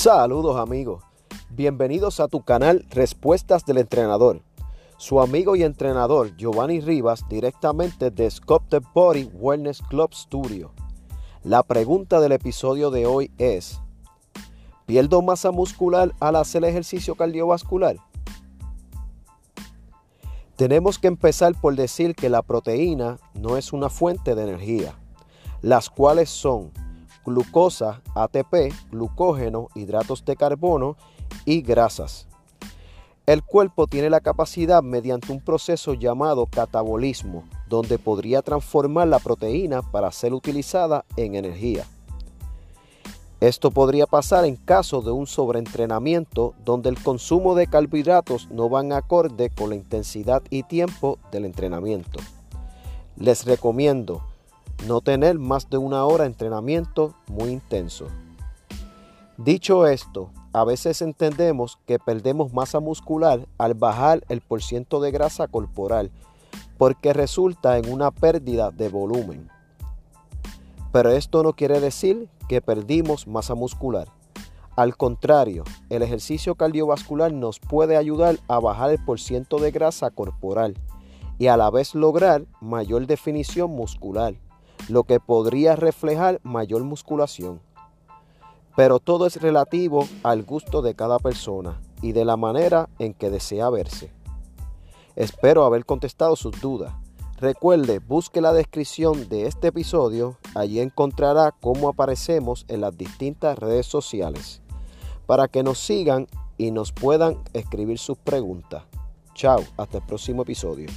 Saludos amigos, bienvenidos a tu canal Respuestas del Entrenador. Su amigo y entrenador Giovanni Rivas directamente de the Body Wellness Club Studio. La pregunta del episodio de hoy es, ¿pierdo masa muscular al hacer ejercicio cardiovascular? Tenemos que empezar por decir que la proteína no es una fuente de energía, las cuales son glucosa, ATP, glucógeno, hidratos de carbono y grasas. El cuerpo tiene la capacidad mediante un proceso llamado catabolismo, donde podría transformar la proteína para ser utilizada en energía. Esto podría pasar en caso de un sobreentrenamiento donde el consumo de carbohidratos no van acorde con la intensidad y tiempo del entrenamiento. Les recomiendo no tener más de una hora de entrenamiento muy intenso. Dicho esto, a veces entendemos que perdemos masa muscular al bajar el porciento de grasa corporal porque resulta en una pérdida de volumen. Pero esto no quiere decir que perdimos masa muscular. Al contrario, el ejercicio cardiovascular nos puede ayudar a bajar el porciento de grasa corporal y a la vez lograr mayor definición muscular lo que podría reflejar mayor musculación. Pero todo es relativo al gusto de cada persona y de la manera en que desea verse. Espero haber contestado sus dudas. Recuerde, busque la descripción de este episodio, allí encontrará cómo aparecemos en las distintas redes sociales, para que nos sigan y nos puedan escribir sus preguntas. Chao, hasta el próximo episodio.